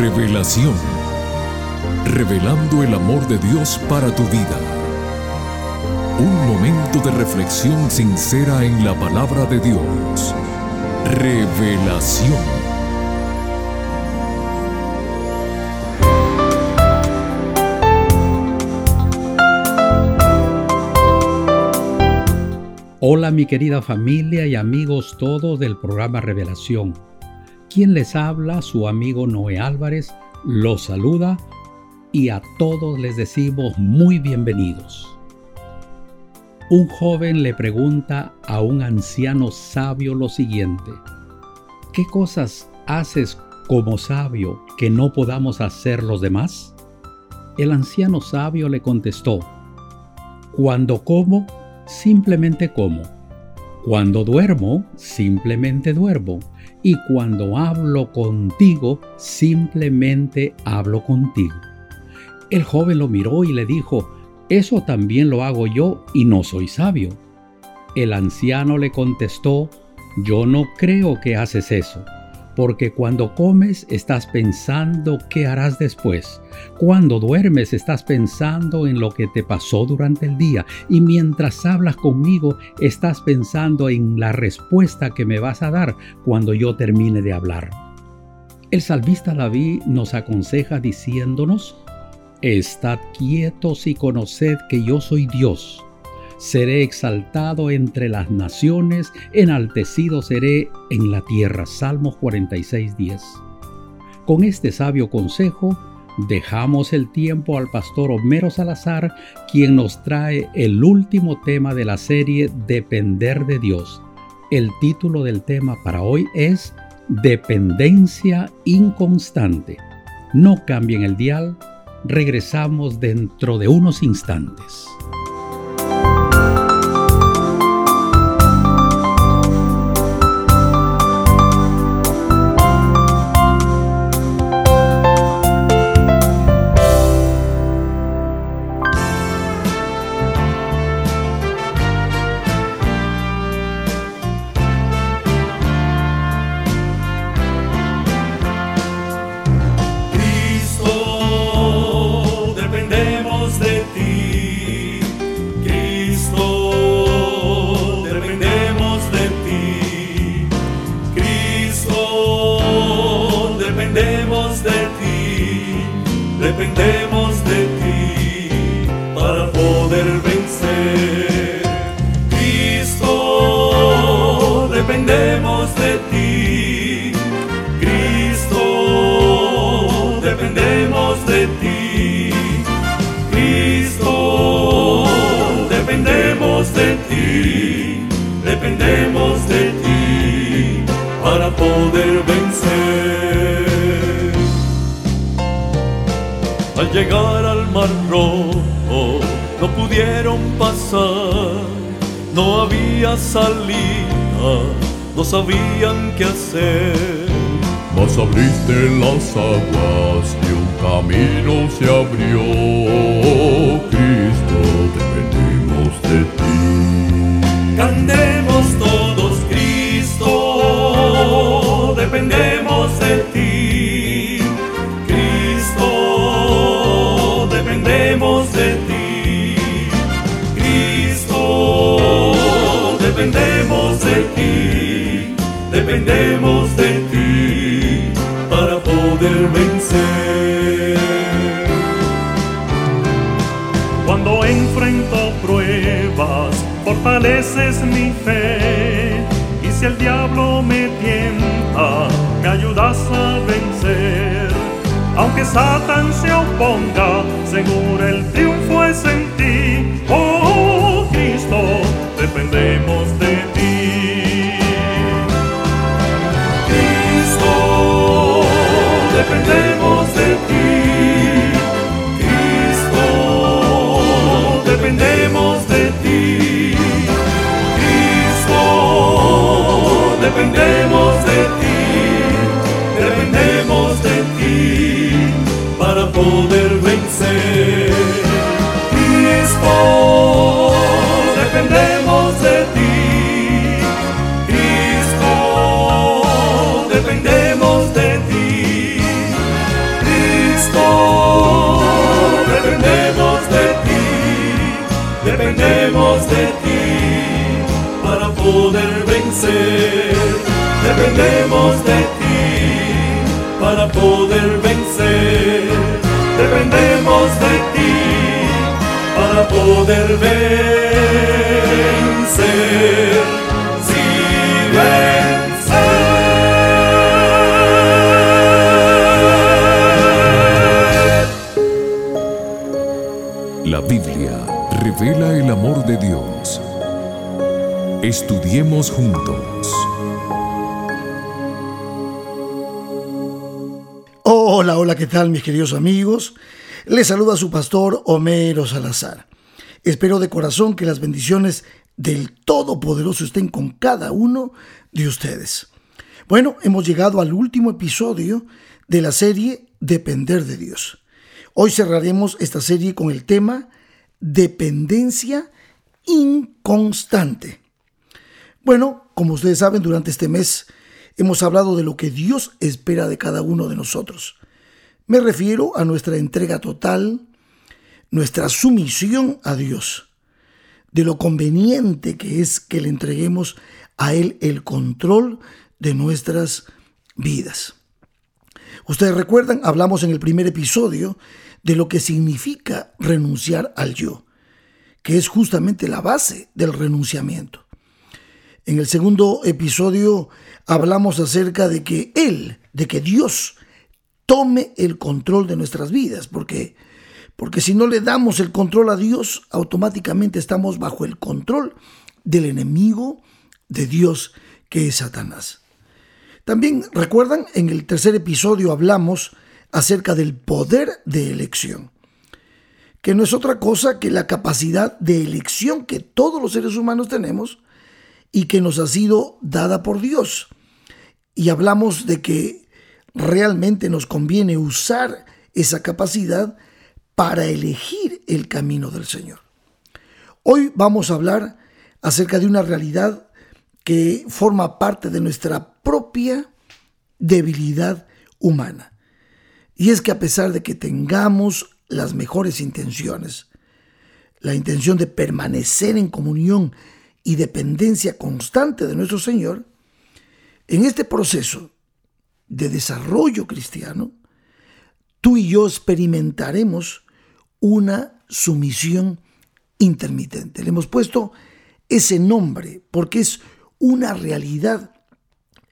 Revelación. Revelando el amor de Dios para tu vida. Un momento de reflexión sincera en la palabra de Dios. Revelación. Hola mi querida familia y amigos todos del programa Revelación. Quien les habla, su amigo Noé Álvarez, los saluda y a todos les decimos muy bienvenidos. Un joven le pregunta a un anciano sabio lo siguiente, ¿qué cosas haces como sabio que no podamos hacer los demás? El anciano sabio le contestó, cuando como, simplemente como. Cuando duermo, simplemente duermo. Y cuando hablo contigo, simplemente hablo contigo. El joven lo miró y le dijo, eso también lo hago yo y no soy sabio. El anciano le contestó, yo no creo que haces eso porque cuando comes estás pensando qué harás después. Cuando duermes estás pensando en lo que te pasó durante el día y mientras hablas conmigo estás pensando en la respuesta que me vas a dar cuando yo termine de hablar. El salvista David nos aconseja diciéndonos, Estad quietos y conoced que yo soy Dios seré exaltado entre las naciones, enaltecido seré en la tierra. Salmos 46:10. Con este sabio consejo, dejamos el tiempo al pastor Homero Salazar, quien nos trae el último tema de la serie Depender de Dios. El título del tema para hoy es Dependencia inconstante. No cambien el dial, regresamos dentro de unos instantes. No sabían qué hacer. Mas abriste las aguas y un camino se abrió, fortaleces mi fe. Y si el diablo me tienta, me ayudas a vencer. Aunque Satan se oponga, seguro el triunfo es en Cristo, dependemos de ti. Cristo, dependemos de ti. Cristo, dependemos de ti. Dependemos de ti para poder vencer. Dependemos de ti para poder vencer. Dependemos de ti para poder vencer. Si vencer. La Biblia revela el amor de Dios. Estudiemos juntos. Hola, hola, ¿qué tal mis queridos amigos? Les saluda su pastor Homero Salazar. Espero de corazón que las bendiciones del Todopoderoso estén con cada uno de ustedes. Bueno, hemos llegado al último episodio de la serie Depender de Dios. Hoy cerraremos esta serie con el tema Dependencia inconstante. Bueno, como ustedes saben, durante este mes hemos hablado de lo que Dios espera de cada uno de nosotros. Me refiero a nuestra entrega total, nuestra sumisión a Dios, de lo conveniente que es que le entreguemos a Él el control de nuestras vidas. Ustedes recuerdan, hablamos en el primer episodio de lo que significa renunciar al yo, que es justamente la base del renunciamiento. En el segundo episodio hablamos acerca de que Él, de que Dios tome el control de nuestras vidas, porque porque si no le damos el control a Dios, automáticamente estamos bajo el control del enemigo de Dios, que es Satanás. También recuerdan, en el tercer episodio hablamos acerca del poder de elección, que no es otra cosa que la capacidad de elección que todos los seres humanos tenemos y que nos ha sido dada por Dios. Y hablamos de que realmente nos conviene usar esa capacidad para elegir el camino del Señor. Hoy vamos a hablar acerca de una realidad que forma parte de nuestra propia debilidad humana. Y es que a pesar de que tengamos las mejores intenciones, la intención de permanecer en comunión y dependencia constante de nuestro Señor, en este proceso de desarrollo cristiano, tú y yo experimentaremos una sumisión intermitente. Le hemos puesto ese nombre porque es una realidad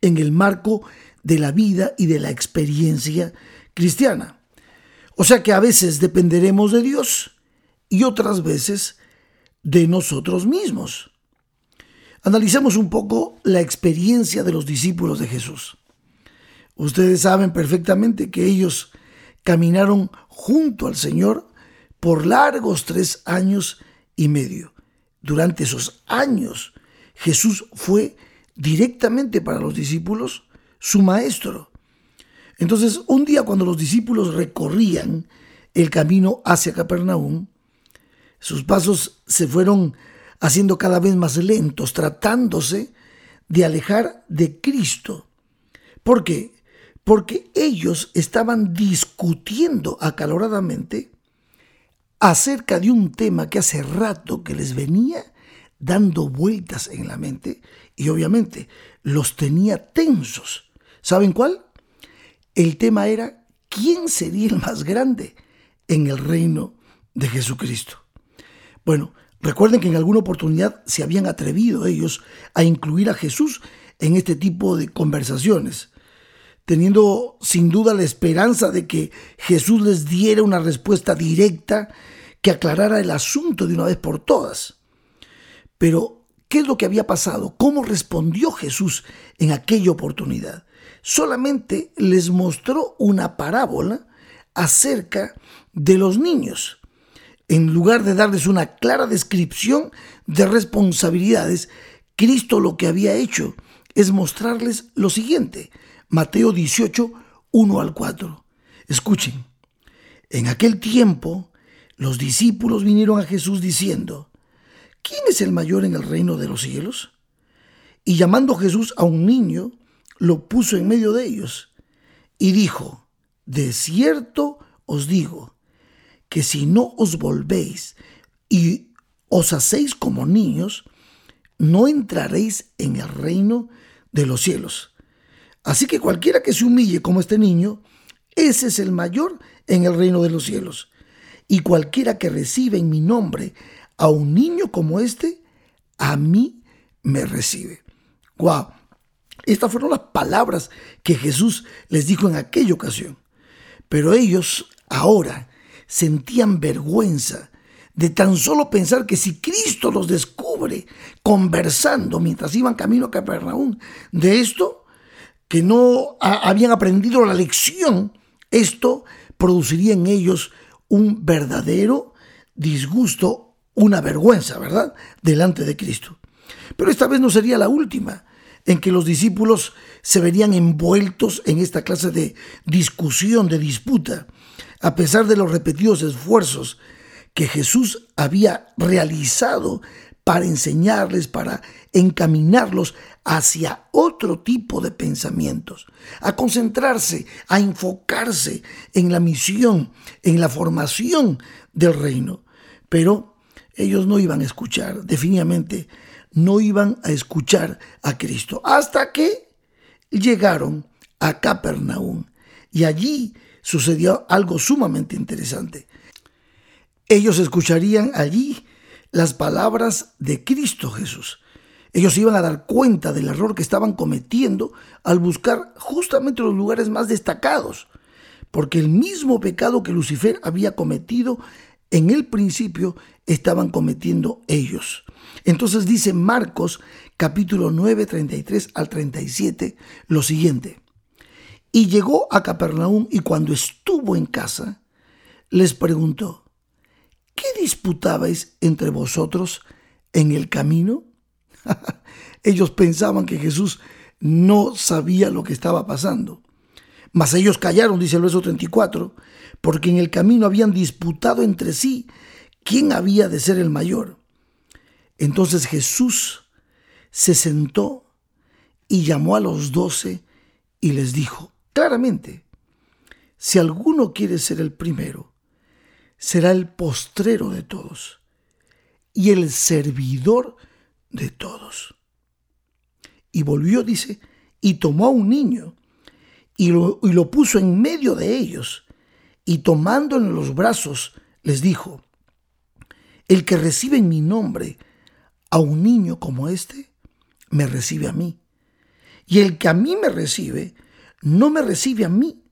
en el marco de la vida y de la experiencia cristiana. O sea que a veces dependeremos de Dios y otras veces de nosotros mismos. Analicemos un poco la experiencia de los discípulos de Jesús. Ustedes saben perfectamente que ellos caminaron junto al Señor por largos tres años y medio. Durante esos años, Jesús fue directamente para los discípulos su maestro. Entonces, un día cuando los discípulos recorrían el camino hacia Capernaum, sus pasos se fueron haciendo cada vez más lentos, tratándose de alejar de Cristo. ¿Por qué? Porque ellos estaban discutiendo acaloradamente acerca de un tema que hace rato que les venía dando vueltas en la mente y obviamente los tenía tensos. ¿Saben cuál? El tema era quién sería el más grande en el reino de Jesucristo. Bueno, recuerden que en alguna oportunidad se habían atrevido ellos a incluir a Jesús en este tipo de conversaciones, teniendo sin duda la esperanza de que Jesús les diera una respuesta directa que aclarara el asunto de una vez por todas. Pero, ¿qué es lo que había pasado? ¿Cómo respondió Jesús en aquella oportunidad? Solamente les mostró una parábola acerca de los niños, en lugar de darles una clara descripción de responsabilidades, Cristo lo que había hecho es mostrarles lo siguiente. Mateo 18, 1 al 4. Escuchen, en aquel tiempo los discípulos vinieron a Jesús diciendo, ¿quién es el mayor en el reino de los cielos? Y llamando Jesús a un niño, lo puso en medio de ellos y dijo, de cierto os digo, que si no os volvéis y os hacéis como niños, no entraréis en el reino de los cielos. Así que cualquiera que se humille como este niño, ese es el mayor en el reino de los cielos. Y cualquiera que recibe en mi nombre a un niño como este, a mí me recibe. Wow. Estas fueron las palabras que Jesús les dijo en aquella ocasión. Pero ellos ahora sentían vergüenza de tan solo pensar que si Cristo los descubre conversando mientras iban camino a Capernaum, de esto, que no habían aprendido la lección, esto produciría en ellos un verdadero disgusto, una vergüenza, ¿verdad?, delante de Cristo. Pero esta vez no sería la última en que los discípulos se verían envueltos en esta clase de discusión, de disputa, a pesar de los repetidos esfuerzos que Jesús había realizado para enseñarles, para encaminarlos hacia otro tipo de pensamientos, a concentrarse, a enfocarse en la misión, en la formación del reino. Pero ellos no iban a escuchar, definitivamente no iban a escuchar a Cristo, hasta que llegaron a Capernaum. Y allí sucedió algo sumamente interesante. Ellos escucharían allí las palabras de Cristo Jesús. Ellos iban a dar cuenta del error que estaban cometiendo al buscar justamente los lugares más destacados, porque el mismo pecado que Lucifer había cometido en el principio estaban cometiendo ellos. Entonces dice Marcos capítulo 9, 33 al 37 lo siguiente. Y llegó a Capernaum y cuando estuvo en casa, les preguntó, ¿qué disputabais entre vosotros en el camino? ellos pensaban que Jesús no sabía lo que estaba pasando. Mas ellos callaron, dice el verso 34, porque en el camino habían disputado entre sí quién había de ser el mayor. Entonces Jesús se sentó y llamó a los doce y les dijo claramente, si alguno quiere ser el primero, será el postrero de todos y el servidor de todos. Y volvió, dice, y tomó a un niño y lo, y lo puso en medio de ellos y tomándolo en los brazos les dijo, el que recibe en mi nombre a un niño como este, me recibe a mí. Y el que a mí me recibe, no me recibe a mí,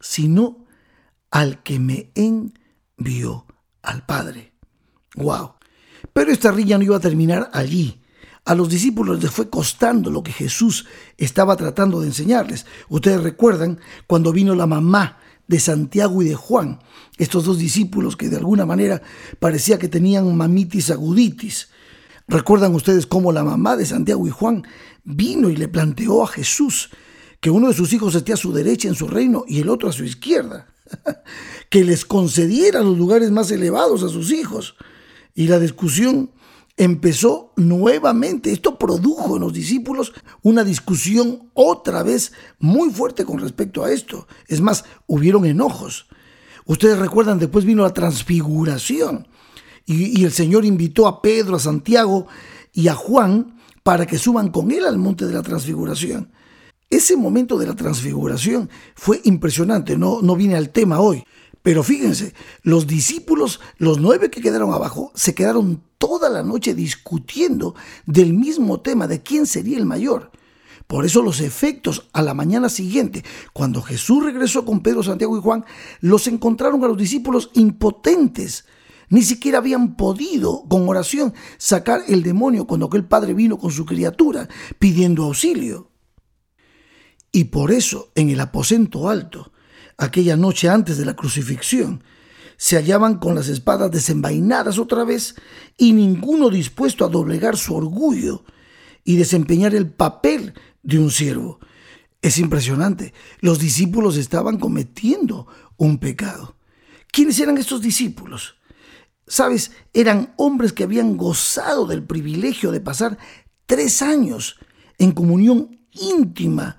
sino al que me vio al Padre. ¡Wow! Pero esta rilla no iba a terminar allí. A los discípulos les fue costando lo que Jesús estaba tratando de enseñarles. Ustedes recuerdan cuando vino la mamá de Santiago y de Juan, estos dos discípulos que de alguna manera parecía que tenían mamitis aguditis. ¿Recuerdan ustedes cómo la mamá de Santiago y Juan vino y le planteó a Jesús que uno de sus hijos esté a su derecha en su reino y el otro a su izquierda? Que les concediera los lugares más elevados a sus hijos. Y la discusión empezó nuevamente. Esto produjo en los discípulos una discusión otra vez muy fuerte con respecto a esto. Es más, hubieron enojos. Ustedes recuerdan, después vino la transfiguración y, y, el Señor invitó a Pedro, a Santiago y a Juan para que suban con él al monte de la transfiguración. Ese momento de la transfiguración fue impresionante, no, no viene al tema hoy. Pero fíjense, los discípulos, los nueve que quedaron abajo, se quedaron toda la noche discutiendo del mismo tema de quién sería el mayor. Por eso los efectos a la mañana siguiente, cuando Jesús regresó con Pedro, Santiago y Juan, los encontraron a los discípulos impotentes. Ni siquiera habían podido con oración sacar el demonio cuando aquel padre vino con su criatura pidiendo auxilio. Y por eso en el aposento alto, aquella noche antes de la crucifixión, se hallaban con las espadas desenvainadas otra vez y ninguno dispuesto a doblegar su orgullo y desempeñar el papel de un siervo. Es impresionante, los discípulos estaban cometiendo un pecado. ¿Quiénes eran estos discípulos? Sabes, eran hombres que habían gozado del privilegio de pasar tres años en comunión íntima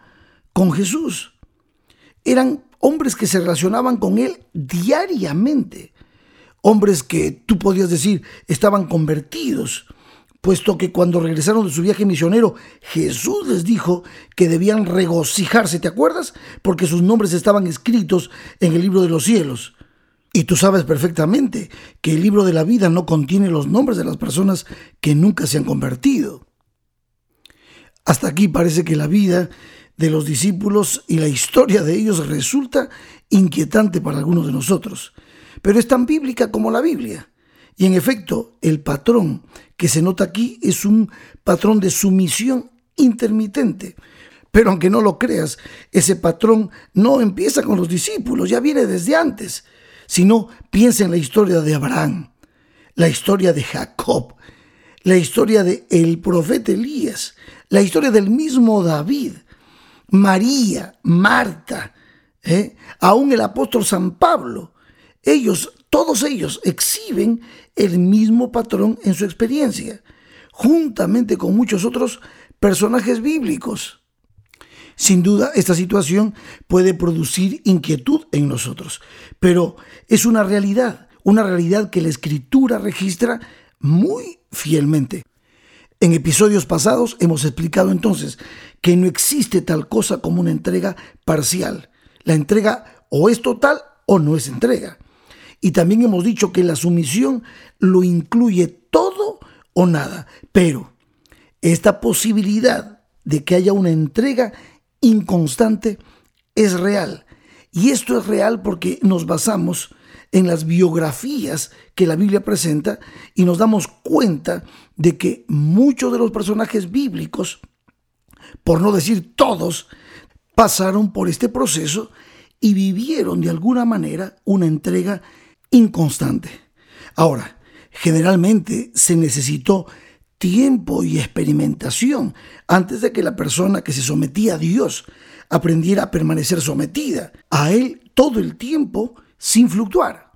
con Jesús. Eran hombres que se relacionaban con Él diariamente. Hombres que tú podías decir estaban convertidos puesto que cuando regresaron de su viaje misionero, Jesús les dijo que debían regocijarse, ¿te acuerdas? Porque sus nombres estaban escritos en el libro de los cielos. Y tú sabes perfectamente que el libro de la vida no contiene los nombres de las personas que nunca se han convertido. Hasta aquí parece que la vida de los discípulos y la historia de ellos resulta inquietante para algunos de nosotros, pero es tan bíblica como la Biblia. Y en efecto, el patrón que se nota aquí es un patrón de sumisión intermitente. Pero aunque no lo creas, ese patrón no empieza con los discípulos, ya viene desde antes. Sino piensa en la historia de Abraham, la historia de Jacob, la historia de el profeta Elías, la historia del mismo David, María, Marta, ¿eh? aún el apóstol San Pablo. Ellos, todos ellos, exhiben el mismo patrón en su experiencia, juntamente con muchos otros personajes bíblicos. Sin duda, esta situación puede producir inquietud en nosotros, pero es una realidad, una realidad que la escritura registra muy fielmente. En episodios pasados hemos explicado entonces que no existe tal cosa como una entrega parcial. La entrega o es total o no es entrega. Y también hemos dicho que la sumisión lo incluye todo o nada. Pero esta posibilidad de que haya una entrega inconstante es real. Y esto es real porque nos basamos en las biografías que la Biblia presenta y nos damos cuenta de que muchos de los personajes bíblicos, por no decir todos, pasaron por este proceso y vivieron de alguna manera una entrega inconstante. Ahora, generalmente se necesitó tiempo y experimentación antes de que la persona que se sometía a Dios aprendiera a permanecer sometida a Él todo el tiempo sin fluctuar.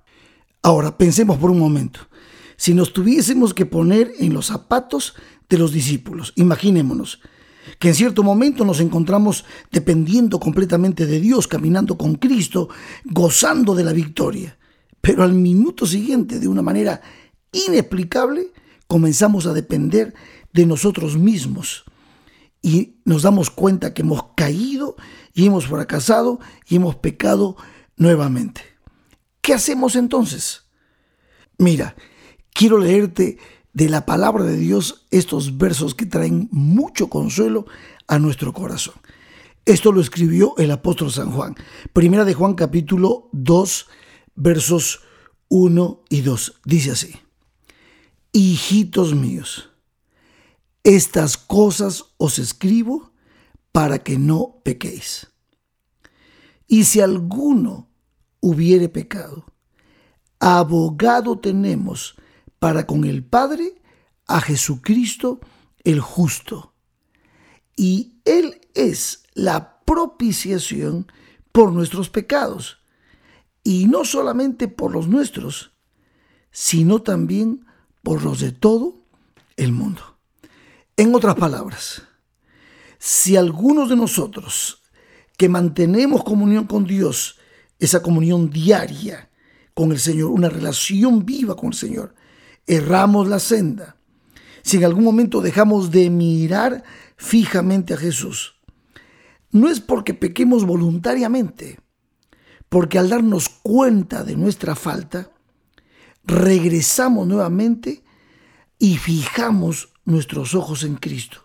Ahora, pensemos por un momento. Si nos tuviésemos que poner en los zapatos de los discípulos, imaginémonos que en cierto momento nos encontramos dependiendo completamente de Dios, caminando con Cristo, gozando de la victoria, pero al minuto siguiente, de una manera inexplicable, comenzamos a depender de nosotros mismos y nos damos cuenta que hemos caído y hemos fracasado y hemos pecado nuevamente. ¿Qué hacemos entonces? Mira, quiero leerte de la palabra de Dios estos versos que traen mucho consuelo a nuestro corazón. Esto lo escribió el apóstol San Juan. Primera de Juan capítulo 2 versos 1 y 2. Dice así hijitos míos, estas cosas os escribo para que no pequéis. Y si alguno hubiere pecado, abogado tenemos para con el Padre a Jesucristo el justo. Y Él es la propiciación por nuestros pecados, y no solamente por los nuestros, sino también por los de todo el mundo. En otras palabras, si algunos de nosotros que mantenemos comunión con Dios, esa comunión diaria con el Señor, una relación viva con el Señor, erramos la senda, si en algún momento dejamos de mirar fijamente a Jesús, no es porque pequemos voluntariamente, porque al darnos cuenta de nuestra falta, regresamos nuevamente y fijamos nuestros ojos en Cristo.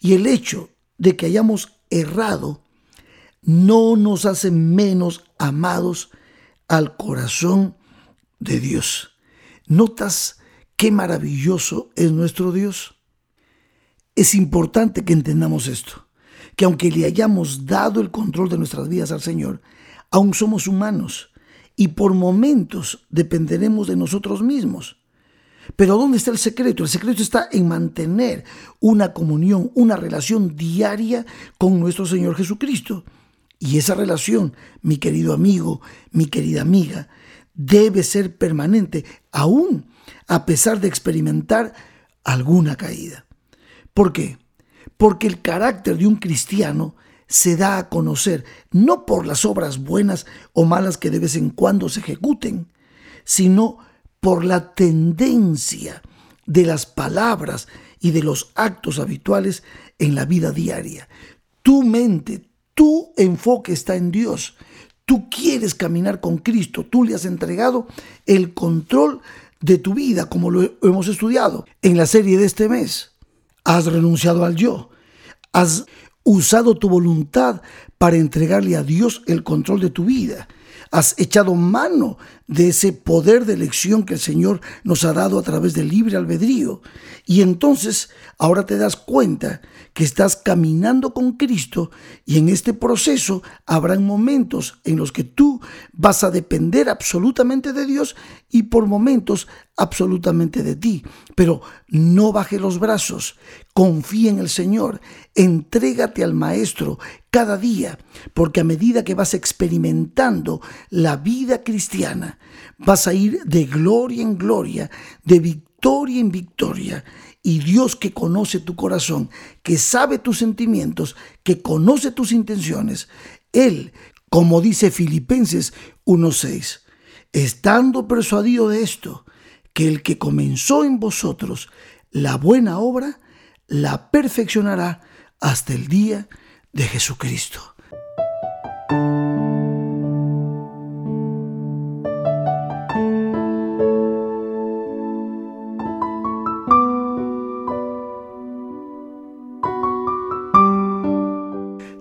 Y el hecho de que hayamos errado no nos hace menos amados al corazón de Dios. ¿Notas qué maravilloso es nuestro Dios? Es importante que entendamos esto, que aunque le hayamos dado el control de nuestras vidas al Señor, aún somos humanos y por momentos dependeremos de nosotros mismos. Pero ¿dónde está el secreto? El secreto está en mantener una comunión, una relación diaria con nuestro Señor Jesucristo. Y esa relación, mi querido amigo, mi querida amiga, debe ser permanente, aún a pesar de experimentar alguna caída. ¿Por qué? Porque el carácter de un cristiano se da a conocer no por las obras buenas o malas que de vez en cuando se ejecuten, sino por la tendencia de las palabras y de los actos habituales en la vida diaria. Tu mente, tu enfoque está en Dios. Tú quieres caminar con Cristo, tú le has entregado el control de tu vida, como lo hemos estudiado en la serie de este mes. Has renunciado al yo, has usado tu voluntad para entregarle a Dios el control de tu vida. Has echado mano de ese poder de elección que el Señor nos ha dado a través del libre albedrío. Y entonces ahora te das cuenta que estás caminando con Cristo y en este proceso habrán momentos en los que tú vas a depender absolutamente de Dios y por momentos absolutamente de ti. Pero no baje los brazos, confía en el Señor, entrégate al Maestro cada día, porque a medida que vas experimentando la vida cristiana, vas a ir de gloria en gloria, de victoria en victoria. Y Dios que conoce tu corazón, que sabe tus sentimientos, que conoce tus intenciones, Él, como dice Filipenses 1.6, estando persuadido de esto, que el que comenzó en vosotros la buena obra, la perfeccionará hasta el día de Jesucristo.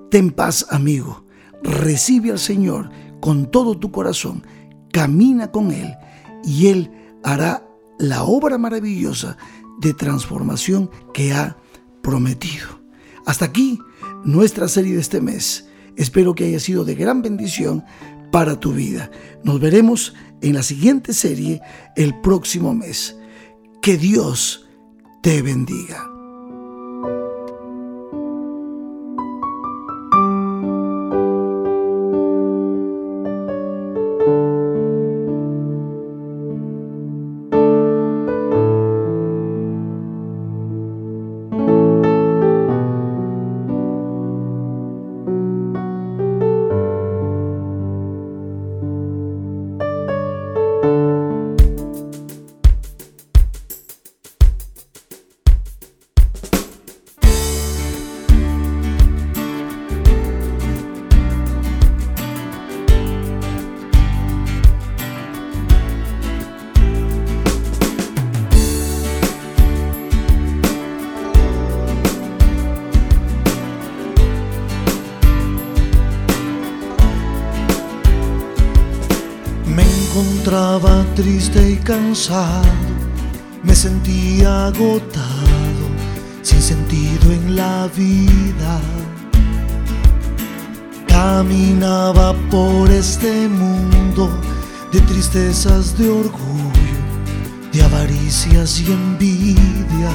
Ten paz, amigo. Recibe al Señor con todo tu corazón. Camina con Él y Él hará la obra maravillosa de transformación que ha prometido. Hasta aquí nuestra serie de este mes. Espero que haya sido de gran bendición para tu vida. Nos veremos en la siguiente serie el próximo mes. Que Dios te bendiga. Encontraba triste y cansado, me sentía agotado, sin sentido en la vida. Caminaba por este mundo de tristezas, de orgullo, de avaricias y envidia.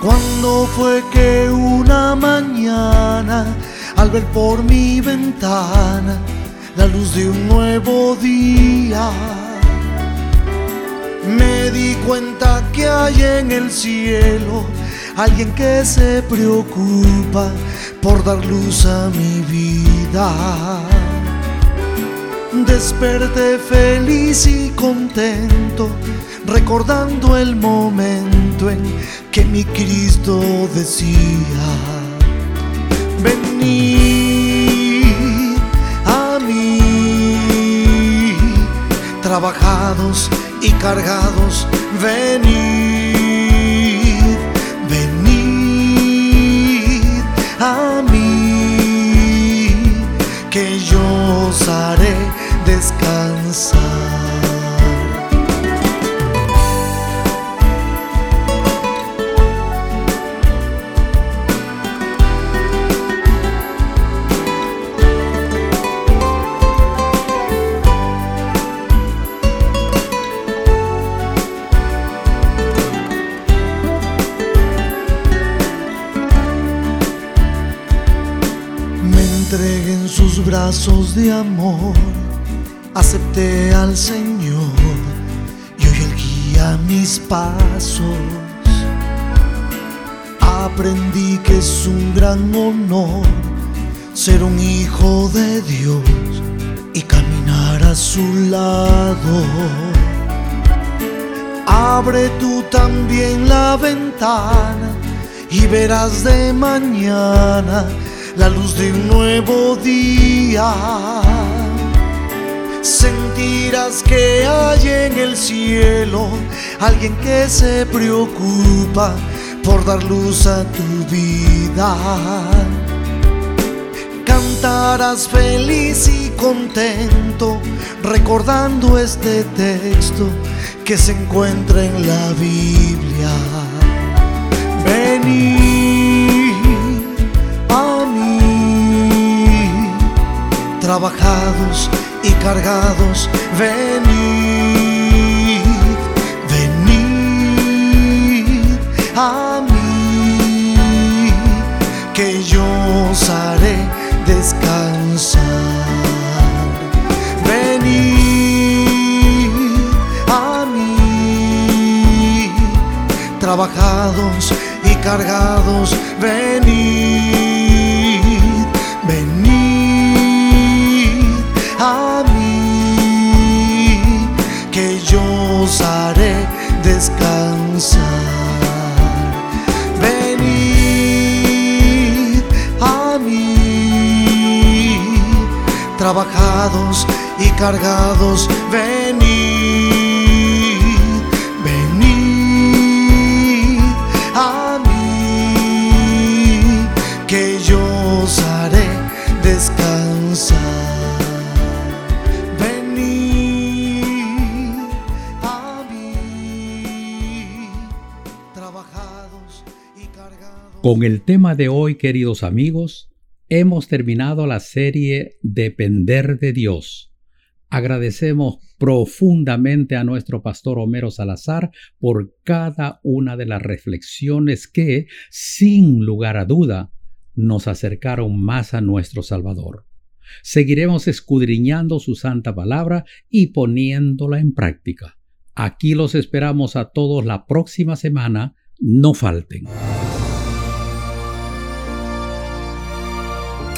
Cuando fue que una mañana, al ver por mi ventana, la luz de un nuevo día. Me di cuenta que hay en el cielo alguien que se preocupa por dar luz a mi vida. Desperté feliz y contento, recordando el momento en que mi Cristo decía, vení trabajados y cargados, venid, venid a mí, que yo os haré descansar. De amor acepté al Señor y hoy Él guía mis pasos. Aprendí que es un gran honor ser un hijo de Dios y caminar a su lado. Abre tú también la ventana y verás de mañana la luz de un nuevo día. Sentirás que hay en el cielo alguien que se preocupa por dar luz a tu vida. Cantarás feliz y contento recordando este texto que se encuentra en la Biblia. Venid trabajados y cargados, venid, venid a mí, que yo os haré descansar. Venid a mí, trabajados y cargados, venid, descansar. Venid a mí, trabajados y cargados, venid, Con el tema de hoy, queridos amigos, hemos terminado la serie Depender de Dios. Agradecemos profundamente a nuestro pastor Homero Salazar por cada una de las reflexiones que, sin lugar a duda, nos acercaron más a nuestro Salvador. Seguiremos escudriñando su santa palabra y poniéndola en práctica. Aquí los esperamos a todos la próxima semana. No falten.